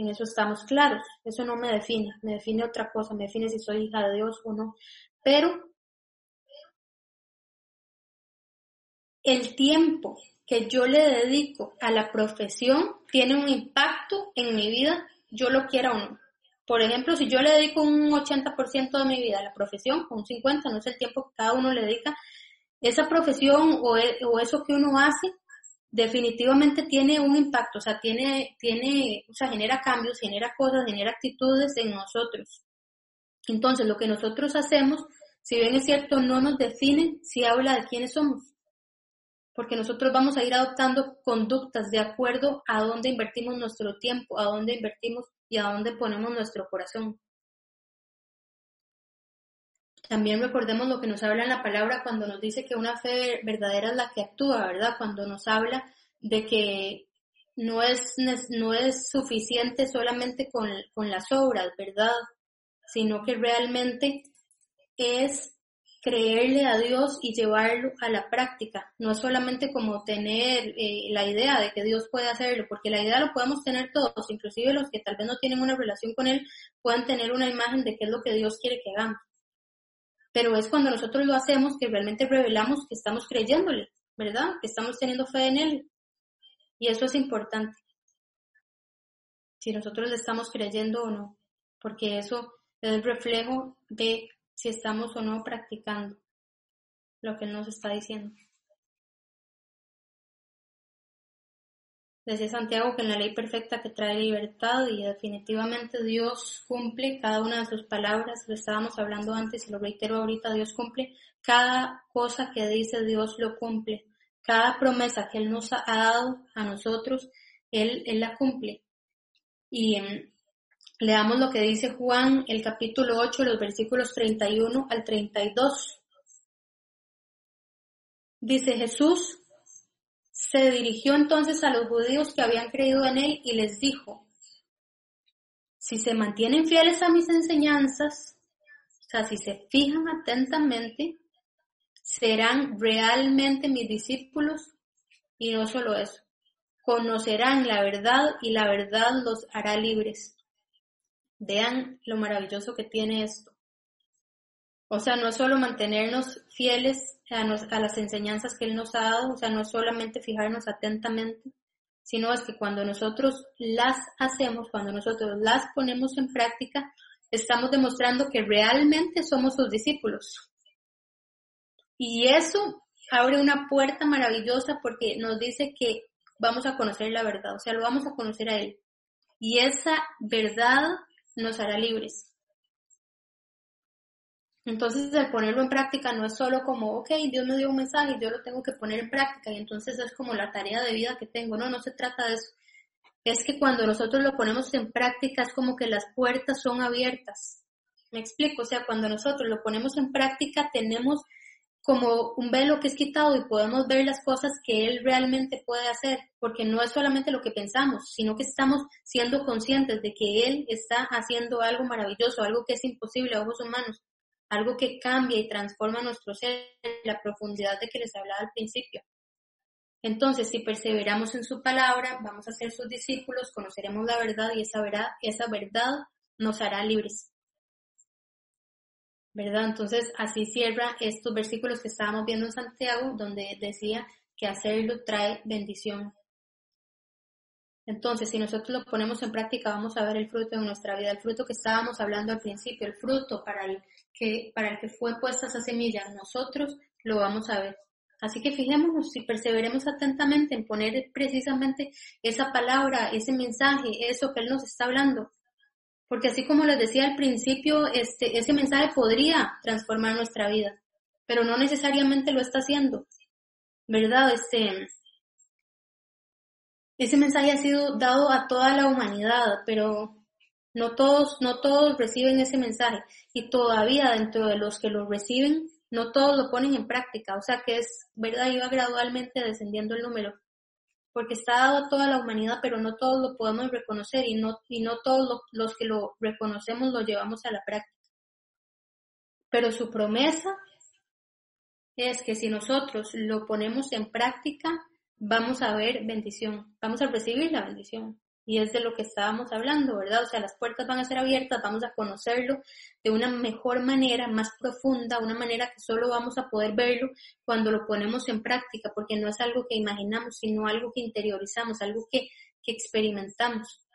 En eso estamos claros. Eso no me define, me define otra cosa, me define si soy hija de Dios o no. Pero el tiempo que yo le dedico a la profesión tiene un impacto en mi vida, yo lo quiera o no. Por ejemplo, si yo le dedico un 80% de mi vida a la profesión, un 50%, no es el tiempo que cada uno le dedica, esa profesión o, e, o eso que uno hace definitivamente tiene un impacto, o sea, tiene, tiene, o sea, genera cambios, genera cosas, genera actitudes en nosotros. Entonces, lo que nosotros hacemos, si bien es cierto, no nos define si habla de quiénes somos. Porque nosotros vamos a ir adoptando conductas de acuerdo a dónde invertimos nuestro tiempo, a dónde invertimos y a dónde ponemos nuestro corazón. También recordemos lo que nos habla en la palabra cuando nos dice que una fe verdadera es la que actúa, ¿verdad? Cuando nos habla de que no es, no es suficiente solamente con, con las obras, ¿verdad? Sino que realmente es creerle a Dios y llevarlo a la práctica. No es solamente como tener eh, la idea de que Dios puede hacerlo, porque la idea lo podemos tener todos, inclusive los que tal vez no tienen una relación con Él, pueden tener una imagen de qué es lo que Dios quiere que hagamos pero es cuando nosotros lo hacemos que realmente revelamos que estamos creyéndole, ¿verdad? Que estamos teniendo fe en Él. Y eso es importante. Si nosotros le estamos creyendo o no, porque eso es el reflejo de si estamos o no practicando lo que Él nos está diciendo. Decía Santiago que en la ley perfecta que trae libertad y definitivamente Dios cumple cada una de sus palabras, lo estábamos hablando antes y lo reitero ahorita, Dios cumple cada cosa que dice Dios lo cumple, cada promesa que Él nos ha dado a nosotros, Él, la cumple. Y em, leamos lo que dice Juan, el capítulo 8, los versículos 31 al 32. Dice Jesús, se dirigió entonces a los judíos que habían creído en él y les dijo, si se mantienen fieles a mis enseñanzas, o sea, si se fijan atentamente, serán realmente mis discípulos y no solo eso, conocerán la verdad y la verdad los hará libres. Vean lo maravilloso que tiene esto. O sea, no es solo mantenernos fieles a, las enseñanzas que Él nos ha dado, o sea, no es solamente fijarnos atentamente, sino es que cuando nosotros las hacemos, cuando nosotros las ponemos en práctica, estamos demostrando que realmente somos sus discípulos. Y eso abre una puerta maravillosa porque nos dice que vamos a conocer la verdad, o sea, lo vamos a conocer a Él. Y esa verdad nos hará libres. Entonces, el ponerlo en práctica no es solo como, ok, Dios me dio un mensaje y yo lo tengo que poner en práctica y entonces es como la tarea de vida que tengo. No, no se trata de eso. Es que cuando nosotros lo ponemos en práctica es como que las puertas son abiertas. Me explico, o sea, cuando nosotros lo ponemos en práctica tenemos como un velo que es quitado y podemos ver las cosas que Él realmente puede hacer, porque no es solamente lo que pensamos, sino que estamos siendo conscientes de que Él está haciendo algo maravilloso, algo que es imposible a ojos humanos algo que cambia y transforma nuestro ser, la profundidad de que les hablaba al principio. Entonces, si perseveramos en su palabra, vamos a ser sus discípulos, conoceremos la verdad y esa verdad, esa verdad nos hará libres. ¿Verdad? Entonces, así cierra estos versículos que estábamos viendo en Santiago, donde decía que hacerlo trae bendición. Entonces, si nosotros lo ponemos en práctica, vamos a ver el fruto de nuestra vida, el fruto que estábamos hablando al principio, el fruto para el que, para el que fue puesta esa semilla, nosotros lo vamos a ver. Así que fijémonos y perseveremos atentamente en poner precisamente esa palabra, ese mensaje, eso que Él nos está hablando. Porque así como les decía al principio, este, ese mensaje podría transformar nuestra vida, pero no necesariamente lo está haciendo. ¿Verdad? Este, ese mensaje ha sido dado a toda la humanidad, pero no todos, no todos reciben ese mensaje y todavía dentro de los que lo reciben, no todos lo ponen en práctica. O sea que es, ¿verdad? Iba gradualmente descendiendo el número. Porque está dado a toda la humanidad, pero no todos lo podemos reconocer y no, y no todos los que lo reconocemos lo llevamos a la práctica. Pero su promesa es que si nosotros lo ponemos en práctica, vamos a ver bendición, vamos a recibir la bendición y es de lo que estábamos hablando, ¿verdad? O sea, las puertas van a ser abiertas, vamos a conocerlo de una mejor manera, más profunda, una manera que solo vamos a poder verlo cuando lo ponemos en práctica, porque no es algo que imaginamos, sino algo que interiorizamos, algo que, que experimentamos.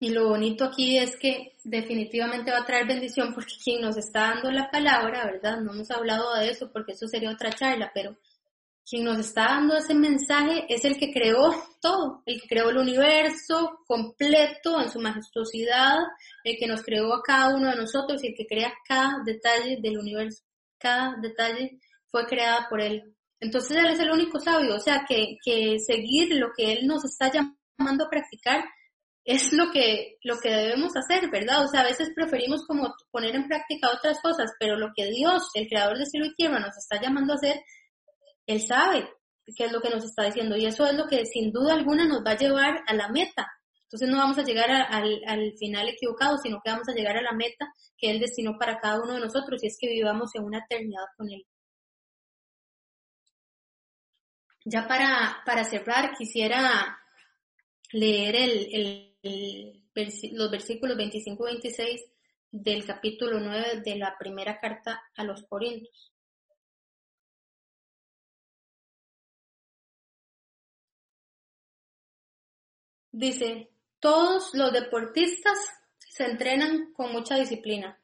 Y lo bonito aquí es que definitivamente va a traer bendición porque quien nos está dando la palabra, ¿verdad? No hemos hablado de eso porque eso sería otra charla, pero quien nos está dando ese mensaje es el que creó todo, el que creó el universo completo en su majestuosidad, el que nos creó a cada uno de nosotros y el que crea cada detalle del universo. Cada detalle fue creada por él. Entonces él es el único sabio, o sea que, que seguir lo que él nos está llamando a practicar es lo que, lo que debemos hacer, ¿verdad? O sea, a veces preferimos como poner en práctica otras cosas, pero lo que Dios, el creador de cielo y tierra, nos está llamando a hacer él sabe qué es lo que nos está diciendo y eso es lo que sin duda alguna nos va a llevar a la meta. Entonces no vamos a llegar al, al final equivocado, sino que vamos a llegar a la meta que Él destinó para cada uno de nosotros y es que vivamos en una eternidad con Él. Ya para, para cerrar, quisiera leer el, el, los versículos 25 y 26 del capítulo 9 de la primera carta a los Corintios. Dice, todos los deportistas se entrenan con mucha disciplina.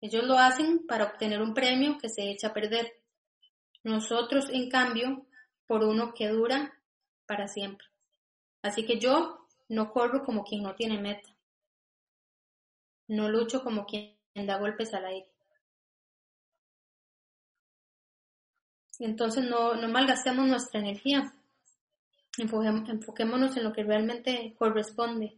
Ellos lo hacen para obtener un premio que se echa a perder. Nosotros, en cambio, por uno que dura para siempre. Así que yo no corro como quien no tiene meta. No lucho como quien da golpes al aire. Entonces no, no malgastemos nuestra energía enfoquémonos en lo que realmente corresponde.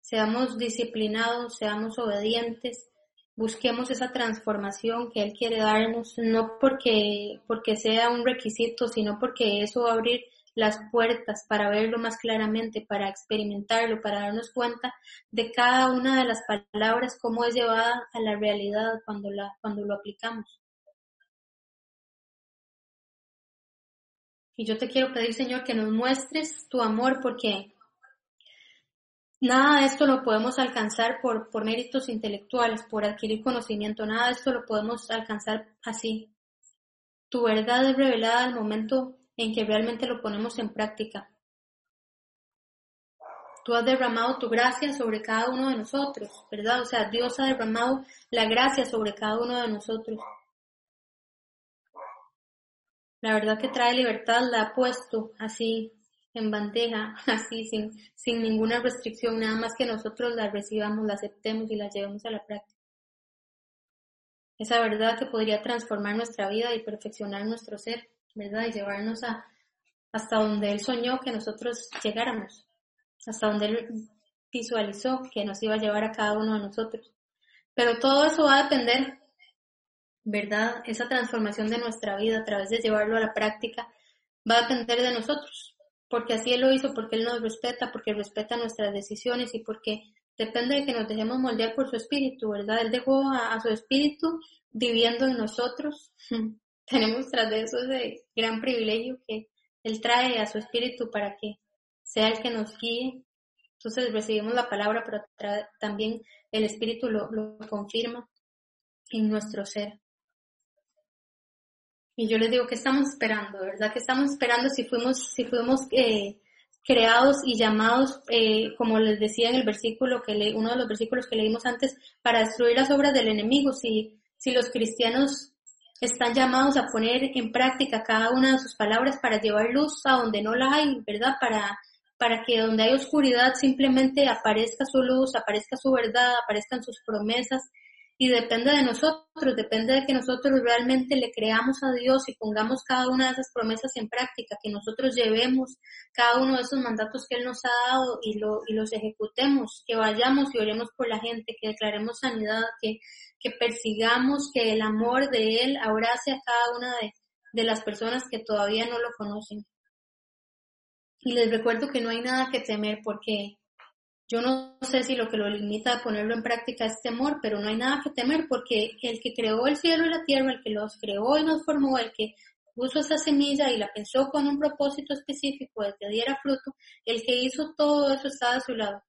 Seamos disciplinados, seamos obedientes, busquemos esa transformación que Él quiere darnos, no porque, porque sea un requisito, sino porque eso va a abrir las puertas para verlo más claramente, para experimentarlo, para darnos cuenta de cada una de las palabras, cómo es llevada a la realidad cuando, la, cuando lo aplicamos. Y yo te quiero pedir, Señor, que nos muestres tu amor porque nada de esto lo podemos alcanzar por, por méritos intelectuales, por adquirir conocimiento, nada de esto lo podemos alcanzar así. Tu verdad es revelada al momento en que realmente lo ponemos en práctica. Tú has derramado tu gracia sobre cada uno de nosotros, ¿verdad? O sea, Dios ha derramado la gracia sobre cada uno de nosotros. La verdad que trae libertad la ha puesto así en bandeja, *laughs* así sin, sin ninguna restricción, nada más que nosotros la recibamos, la aceptemos y la llevemos a la práctica. Esa verdad que podría transformar nuestra vida y perfeccionar nuestro ser, ¿verdad? Y llevarnos a, hasta donde Él soñó que nosotros llegáramos, hasta donde Él visualizó que nos iba a llevar a cada uno de nosotros. Pero todo eso va a depender ¿verdad? Esa transformación de nuestra vida a través de llevarlo a la práctica va a depender de nosotros, porque así Él lo hizo, porque Él nos respeta, porque respeta nuestras decisiones y porque depende de que nos dejemos moldear por su espíritu, ¿verdad? Él dejó a, su espíritu viviendo en nosotros. *laughs* Tenemos tras de eso ese gran privilegio que Él trae a su espíritu para que sea el que nos guíe. Entonces recibimos la palabra, pero también el espíritu lo confirma en nuestro ser. Y yo les digo, ¿qué estamos esperando? ¿Verdad? ¿Qué estamos esperando si fuimos, si fuimos eh, creados y llamados, eh, como les decía en el versículo que le, uno de los versículos que leímos antes, para destruir las obras del enemigo? Si, si los cristianos están llamados a poner en práctica cada una de sus palabras para llevar luz a donde no la hay, ¿verdad? Para, para que donde hay oscuridad simplemente aparezca su luz, aparezca su verdad, aparezcan sus promesas y depende de nosotros, depende de que nosotros realmente le creamos a Dios y pongamos cada una de esas promesas en práctica, que nosotros llevemos cada uno de esos mandatos que Él nos ha dado y, lo, y los ejecutemos, que vayamos y oremos por la gente, que declaremos sanidad, que, persigamos que el amor de Él abrace a cada una de las personas que todavía no lo conocen. Y les recuerdo que no hay nada que temer porque yo no sé si lo que lo limita a ponerlo en práctica es temor, pero no hay nada que temer porque el que creó el cielo y la tierra, el que los creó y nos formó, el que puso esa semilla y la pensó con un propósito específico de que diera fruto, el que hizo todo eso está a su lado.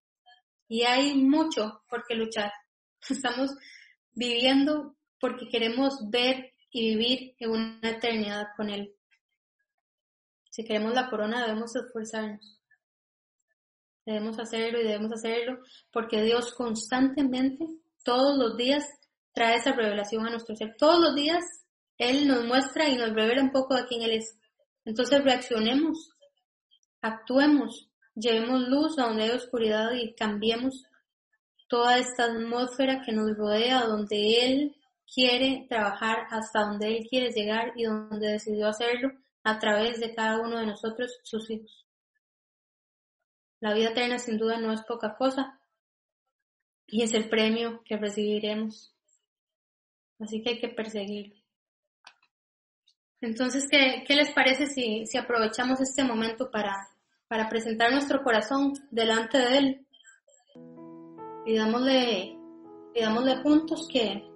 Y hay mucho por qué luchar. *laughs* Estamos viviendo porque queremos ver y vivir en una eternidad con Él. Si queremos la corona debemos esforzarnos. Debemos hacerlo y debemos hacerlo porque Dios constantemente, todos los días, trae esa revelación a nuestro ser. Todos los días Él nos muestra y nos revela un poco de quién Él es. Entonces reaccionemos, actuemos, llevemos luz a donde hay oscuridad y cambiemos toda esta atmósfera que nos rodea, donde Él quiere trabajar, hasta donde Él quiere llegar y donde decidió hacerlo a través de cada uno de nosotros, sus hijos. La vida eterna sin duda no es poca cosa y es el premio que recibiremos. Así que hay que perseguirlo. Entonces, ¿qué, qué les parece si, si, aprovechamos este momento para, para presentar nuestro corazón delante de Él? Pidámosle, pidámosle juntos que,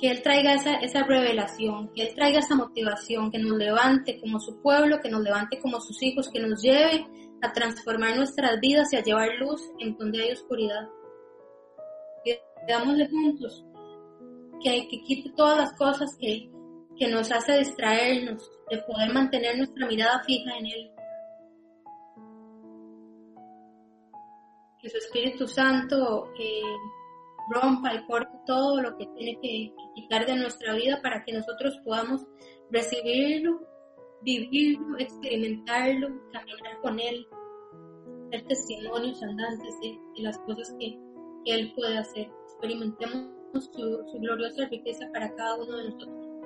que Él traiga esa, esa revelación, que Él traiga esa motivación, que nos levante como su pueblo, que nos levante como sus hijos, que nos lleve a transformar nuestras vidas y a llevar luz en donde hay oscuridad. Pidámosle juntos que, que quite todas las cosas que, que nos hace distraernos de poder mantener nuestra mirada fija en Él. Que su Espíritu Santo eh, rompa y corte todo lo que tiene que, quitar de nuestra vida para que nosotros podamos recibirlo, vivirlo, experimentarlo, caminar con Él, ser testimonios andantes de, las cosas que, Él puede hacer. Experimentemos su, su gloriosa riqueza para cada uno de nosotros.